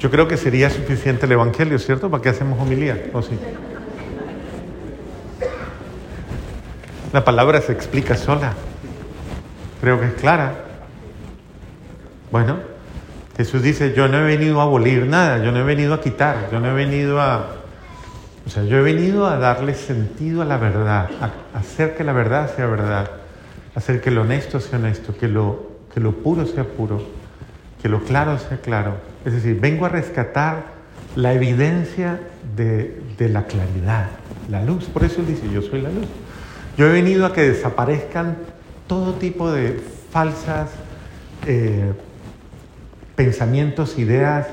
Yo creo que sería suficiente el Evangelio, ¿cierto? ¿Para qué hacemos homilía? ¿O sí? La palabra se explica sola. Creo que es clara. Bueno, Jesús dice, yo no he venido a abolir nada, yo no he venido a quitar, yo no he venido a... O sea, yo he venido a darle sentido a la verdad, a hacer que la verdad sea verdad, hacer que lo honesto sea honesto, que lo, que lo puro sea puro, que lo claro sea claro. Es decir, vengo a rescatar la evidencia de, la claridad, la luz. Por eso él dice, yo soy la luz. Yo he venido a que desaparezcan todo tipo de falsas eh, pensamientos, ideas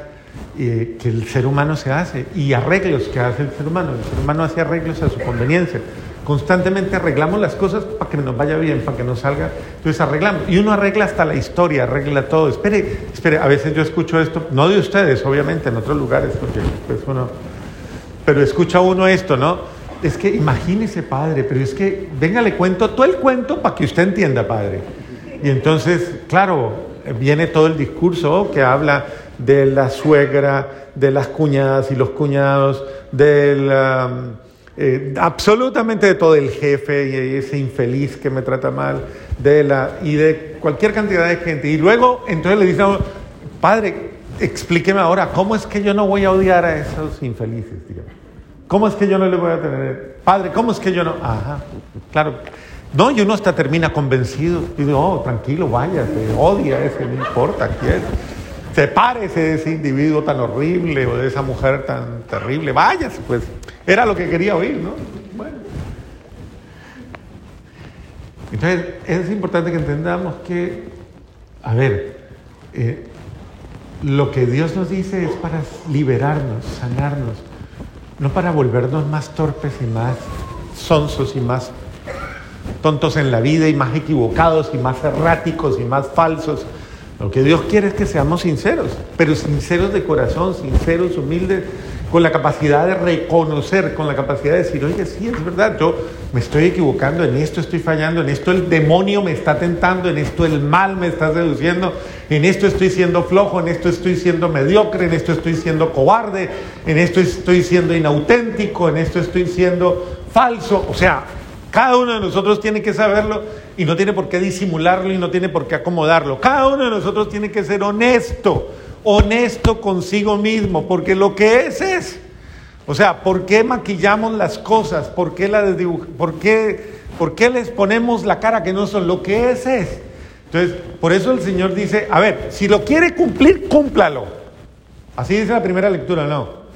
eh, que el ser humano se hace y arreglos que hace el ser humano. El ser humano hace arreglos a su conveniencia. Constantemente arreglamos las cosas para que nos vaya bien, para que nos salga. Entonces arreglamos. Y uno arregla hasta la historia, arregla todo. Espere, espere, a veces yo escucho esto, no de ustedes, obviamente, en otros lugares, porque pues uno. Pero escucha uno esto, ¿no? es que imagínese, padre, pero es que, venga, le cuento todo el cuento para que usted entienda, padre. Y entonces, claro, viene todo el discurso que habla de la suegra, de las cuñadas y los cuñados, del, eh, absolutamente de todo el jefe y ese infeliz que me trata mal, de la, y de cualquier cantidad de gente. Y luego, entonces le dice padre, explíqueme ahora, ¿cómo es que yo no voy a odiar a esos infelices? Digamos? ¿Cómo es que yo no le voy a tener? Padre, ¿cómo es que yo no? Ajá, claro. No, y uno hasta termina convencido. Y digo, oh, tranquilo, váyase, odia ese, no importa quién. Sepárese de ese individuo tan horrible o de esa mujer tan terrible. Váyase, pues. Era lo que quería oír, ¿no? Bueno. Entonces, es importante que entendamos que, a ver, eh, lo que Dios nos dice es para liberarnos, sanarnos no para volvernos más torpes y más sonsos y más tontos en la vida y más equivocados y más erráticos y más falsos. Lo que Dios quiere es que seamos sinceros, pero sinceros de corazón, sinceros, humildes, con la capacidad de reconocer, con la capacidad de decir, oye, sí, es verdad, yo me estoy equivocando, en esto estoy fallando, en esto el demonio me está tentando, en esto el mal me está seduciendo, en esto estoy siendo flojo, en esto estoy siendo mediocre, en esto estoy siendo cobarde, en esto estoy siendo inauténtico, en esto estoy siendo falso. O sea, cada uno de nosotros tiene que saberlo y no tiene por qué disimularlo y no tiene por qué acomodarlo. Cada uno de nosotros tiene que ser honesto honesto consigo mismo, porque lo que es es. O sea, ¿por qué maquillamos las cosas? ¿Por qué, la ¿Por qué, ¿Por qué les ponemos la cara que no son? Lo que es es. Entonces, por eso el Señor dice, a ver, si lo quiere cumplir, cúmplalo. Así dice la primera lectura, ¿no?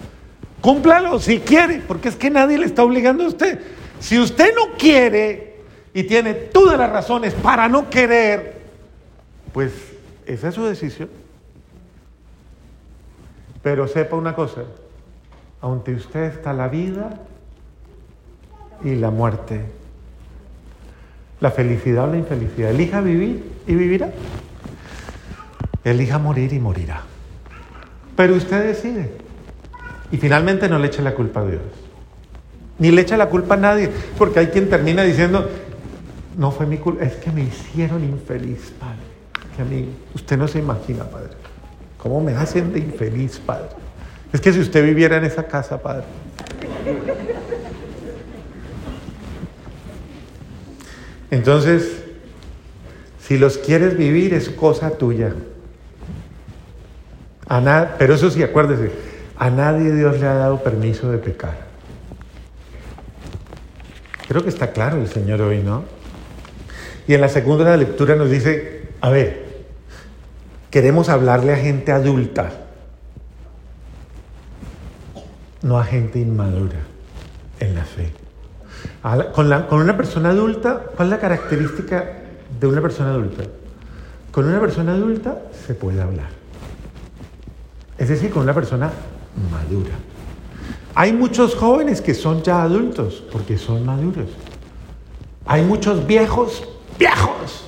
Cúmplalo si quiere, porque es que nadie le está obligando a usted. Si usted no quiere y tiene todas las razones para no querer, pues esa es su decisión. Pero sepa una cosa, ante usted está la vida y la muerte, la felicidad o la infelicidad. Elija vivir y vivirá. Elija morir y morirá. Pero usted decide. Y finalmente no le eche la culpa a Dios. Ni le eche la culpa a nadie. Porque hay quien termina diciendo, no fue mi culpa, es que me hicieron infeliz, Padre. Que a mí, usted no se imagina, Padre. ¿Cómo me hacen de infeliz, Padre? Es que si usted viviera en esa casa, Padre. Entonces, si los quieres vivir es cosa tuya. A pero eso sí, acuérdese, a nadie Dios le ha dado permiso de pecar. Creo que está claro el Señor hoy, ¿no? Y en la segunda lectura nos dice, a ver, Queremos hablarle a gente adulta, no a gente inmadura en la fe. Con, con, una persona adulta, ¿cuál es la característica de una persona adulta? Con una persona adulta se puede hablar. Es decir, con una persona madura. Hay muchos jóvenes que son ya adultos porque son maduros. Hay muchos viejos, viejos,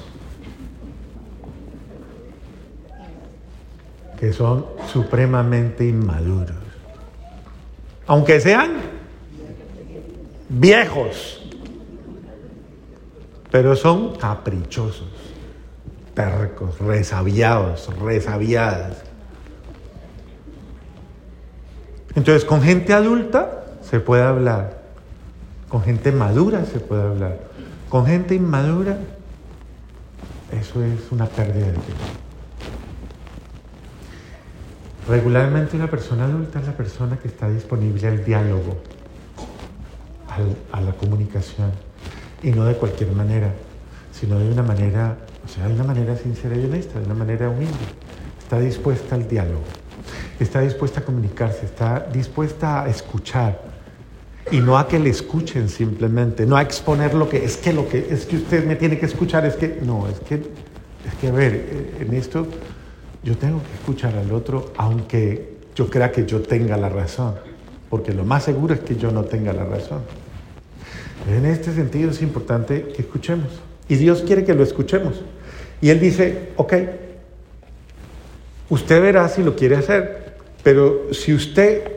que son supremamente inmaduros. Aunque sean viejos, pero son caprichosos, tercos, resabiados, resabiadas. Entonces, con gente adulta se puede hablar, con gente madura se puede hablar, con gente inmadura, eso es una pérdida de tiempo. Regularmente una persona adulta es la persona que está disponible al diálogo, a la comunicación, y no de cualquier manera, sino de una manera, o sea, de una manera sincera y honesta, de una manera humilde. Está dispuesta al diálogo, está dispuesta a comunicarse, está dispuesta a escuchar y no a que le escuchen simplemente, no a exponer lo que es que lo que es que usted me tiene que escuchar, es que no, es que es que a ver, en esto yo tengo que escuchar al otro aunque yo crea que yo tenga la razón, porque lo más seguro es que yo no tenga la razón. En este sentido es importante que escuchemos. Y Dios quiere que lo escuchemos. Y Él dice, ok, usted verá si lo quiere hacer, pero si usted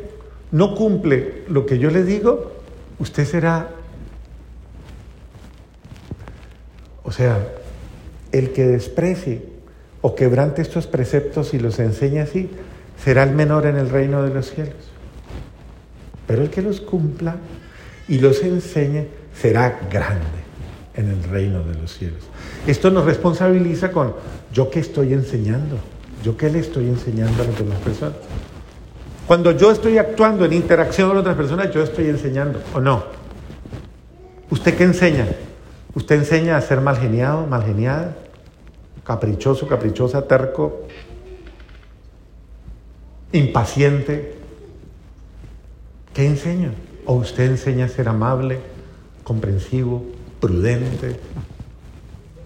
no cumple lo que yo le digo, usted será, o sea, el que desprecie o quebrante estos preceptos y los enseña así, será el menor en el reino de los cielos. Pero el que los cumpla y los enseñe será grande en el reino de los cielos. Esto nos responsabiliza con yo que estoy enseñando, yo que le estoy enseñando a las demás personas. Cuando yo estoy actuando en interacción con otras personas, yo estoy enseñando, ¿o no? ¿Usted qué enseña? ¿Usted enseña a ser mal geniado, mal geniada? ¿Caprichoso, caprichosa, terco? ¿Impaciente? ¿Qué enseña? ¿O usted enseña a ser amable, comprensivo, prudente,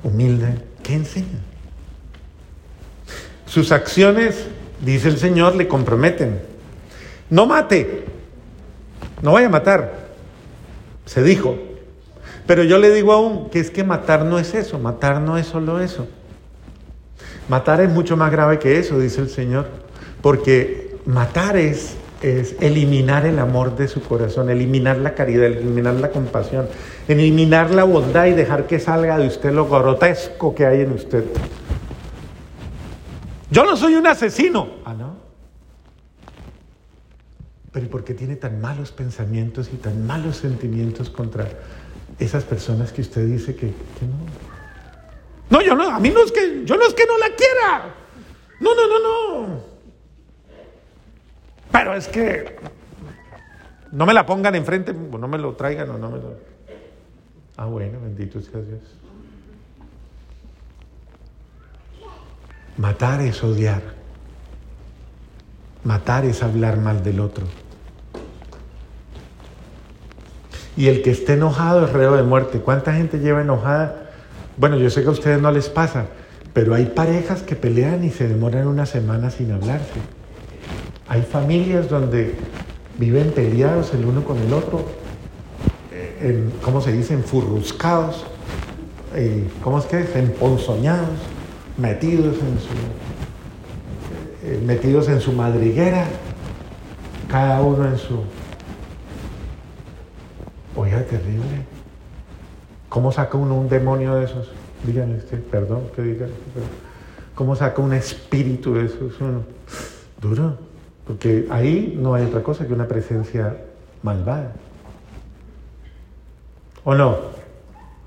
humilde? ¿Qué enseña? Sus acciones, dice el Señor, le comprometen. No mate, no vaya a matar, se dijo. Pero yo le digo aún que es que matar no es eso, matar no es solo eso. Matar es mucho más grave que eso, dice el Señor, porque matar es es eliminar el amor de su corazón, eliminar la caridad, eliminar la compasión, eliminar la bondad y dejar que salga de usted lo grotesco que hay en usted. Yo no soy un asesino. Ah. Pero ¿y por qué tiene tan malos pensamientos y tan malos sentimientos contra esas personas que usted dice que, que no? No, yo no, a mí no es que, yo no es que no la quiera. No, no, no, no. Pero es que no me la pongan enfrente, no me lo traigan o no me lo... Ah, bueno, bendito sea Dios. Matar es odiar. Matar es hablar mal del otro. Y el que esté enojado es reo de muerte. ¿Cuánta gente lleva enojada? Bueno, yo sé que a ustedes no les pasa, pero hay parejas que pelean y se demoran una semana sin hablarse. Hay familias donde viven peleados el uno con el otro, eh, ¿cómo se dice? Enfurruscados, eh, ¿cómo es que es? Emponzoñados, metidos en su, metidos en su madriguera, cada uno en su... Oiga, terrible. ¿Cómo saca uno un demonio de esos? Díganle usted, perdón que diga. ¿Cómo saca un espíritu de esos? Duro. Porque ahí no hay otra cosa que una presencia malvada. ¿O no?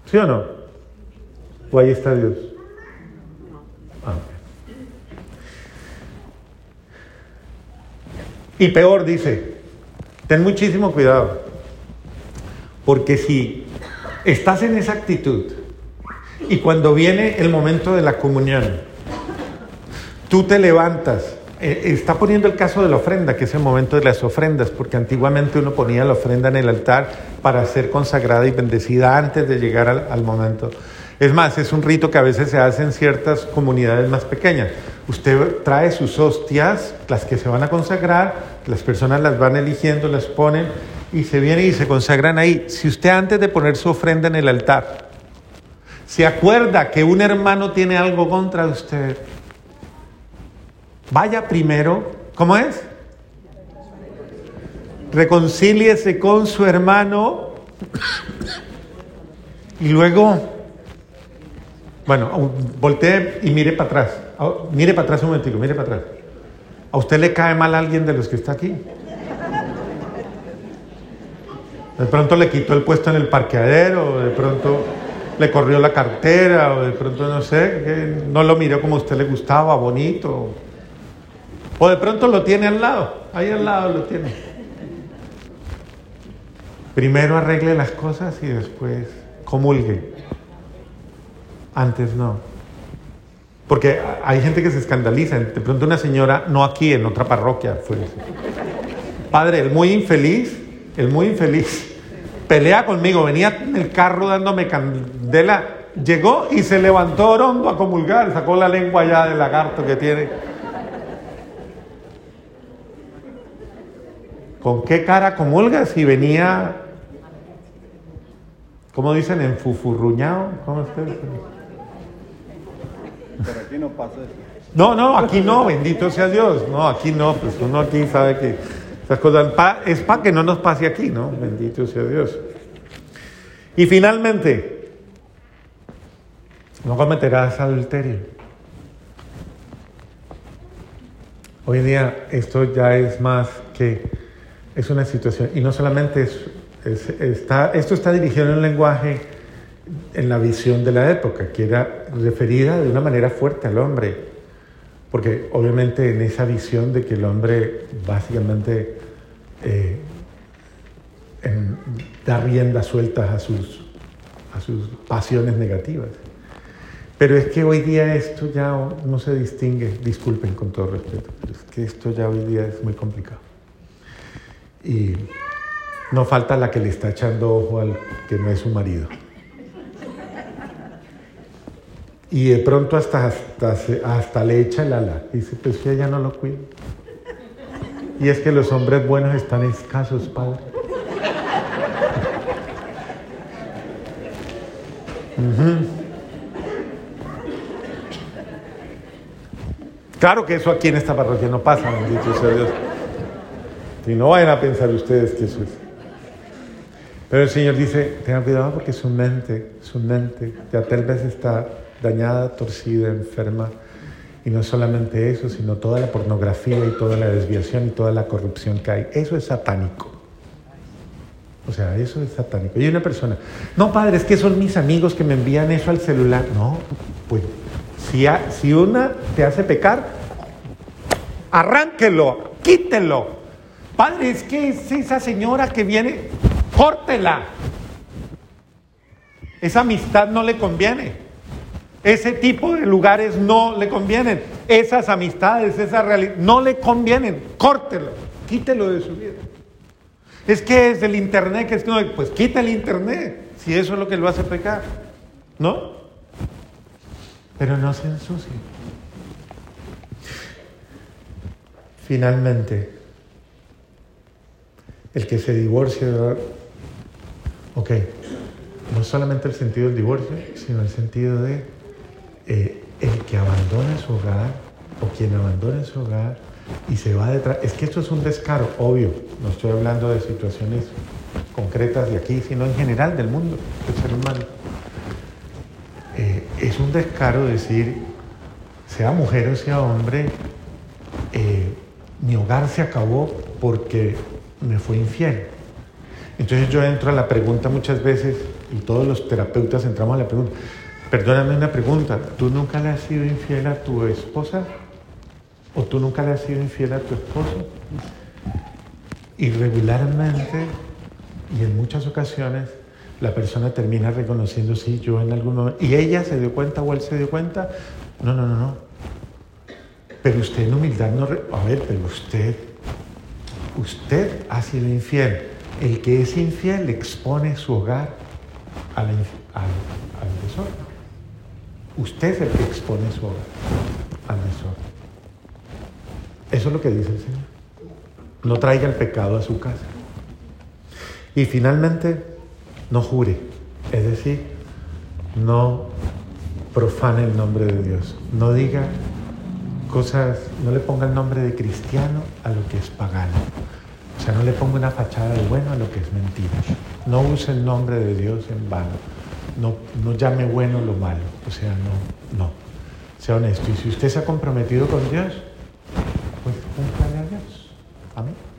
¿Sí o no? ¿O ahí está Dios? Y peor dice, ten muchísimo cuidado, porque si estás en esa actitud y cuando viene el momento de la comunión, tú te levantas eh, está poniendo el caso de la ofrenda, que es el momento de las ofrendas, porque antiguamente uno ponía la ofrenda en el altar para ser consagrada y bendecida antes de llegar al, momento. Es más, es un rito que a veces se hace en ciertas comunidades más pequeñas. Usted trae sus hostias, las que se van a consagrar, las personas las van eligiendo, las ponen y se vienen y se consagran ahí. Si usted antes de poner su ofrenda en el altar se acuerda que un hermano tiene algo contra usted, Vaya primero, ¿cómo es? Reconcíliese con su hermano y luego, bueno, voltee y mire para atrás. Mire para atrás un momentico, mire para atrás. ¿A usted le cae mal alguien de los que está aquí? De pronto le quitó el puesto en el parqueadero, o de pronto le corrió la cartera, o de pronto no sé, no lo miró como a usted le gustaba, bonito. O de pronto lo tiene al lado, ahí al lado lo tiene. Primero arregle las cosas y después comulgue. Antes no. Porque hay gente que se escandaliza. De pronto una señora, no aquí, en otra parroquia, fue. Padre, el muy infeliz, el muy infeliz, pelea conmigo, venía en el carro dándome candela, llegó y se levantó orondo a comulgar, sacó la lengua ya del lagarto que tiene. ¿Con qué cara comulga si venía, ¿cómo dicen? Enfufurruñado? ¿Cómo ustedes? Pero aquí no pasa eso. No, no, aquí no, bendito sea Dios. No, aquí no, pues uno aquí sabe que esas cosas es para que no nos pase aquí, ¿no? Bendito sea Dios. Y finalmente, no cometerás adulterio. Hoy en día esto ya es más que, es una situación, y no solamente es, está, esto está dirigido en un lenguaje en la visión de la época, que era referida de una manera fuerte al hombre, porque obviamente en esa visión de que el hombre básicamente eh, da rienda sueltas a sus, a sus pasiones negativas. Pero es que hoy día esto ya no se distingue, disculpen con todo respeto, pero es que esto ya hoy día es muy complicado. Y no falta la que le está echando ojo al que no es su marido. Y de pronto hasta, hasta, hasta le echa el ala. Dice, pues si ella no lo cuida. Y es que los hombres buenos están escasos, padre. Claro que eso aquí en esta parroquia no pasa, bendito sea Dios. Y no vayan a pensar ustedes que eso es. Pero el Señor dice, tengan cuidado porque su mente, su mente ya tal vez está dañada, torcida, enferma. Y no solamente eso, sino toda la pornografía y toda la desviación y toda la corrupción que hay. Eso es satánico. O sea, eso es satánico. Y una persona, no, padre, es que son mis amigos que me envían eso al celular. No, pues si, si una te hace pecar, arránquelo, quítelo. Padre, es que es esa señora que viene, córtela. Esa amistad no le conviene. Ese tipo de lugares no le convienen. Esas amistades, esa realidad, no le convienen. Córtelo, quítelo de su vida. Es que es el internet, que es que pues quita el internet, si eso es lo que lo hace pecar. ¿No? Pero no se ensucie. Finalmente, el que se divorcia, ok, no solamente el sentido del divorcio, sino el sentido de eh, el que abandona su hogar o quien abandona su hogar y se va detrás. Es que esto es un descaro, obvio. No estoy hablando de situaciones concretas de aquí, sino en general del mundo, del ser humano. Eh, es un descaro decir, sea mujer o sea hombre, eh, mi hogar se acabó porque me fue infiel. Entonces yo entro a la pregunta muchas veces, y todos los terapeutas entramos a la pregunta, Perdóname una pregunta, ¿tú nunca le has sido infiel a tu esposa? ¿O tú nunca le has sido infiel a tu esposo? Y regularmente y en muchas ocasiones la persona termina reconociendo, sí, yo en algún momento, y ella se dio cuenta o él se dio cuenta, no, no, no, no. Pero usted en humildad no, a ver, pero usted, usted ha sido infiel. El que es infiel expone su hogar al, al, al desorden. Usted es el que expone su hogar al desorden. Eso es lo que dice el Señor. No traiga el pecado a su casa. Y finalmente, no jure. Es decir, no profane el nombre de Dios. No diga cosas, no le ponga el nombre de cristiano a lo que es pagano. O sea, no le ponga una fachada de bueno a lo que es mentira. No use el nombre de Dios en vano no, no llame bueno lo malo, o sea, no, no, sea honesto. Y si usted se ha comprometido con Dios,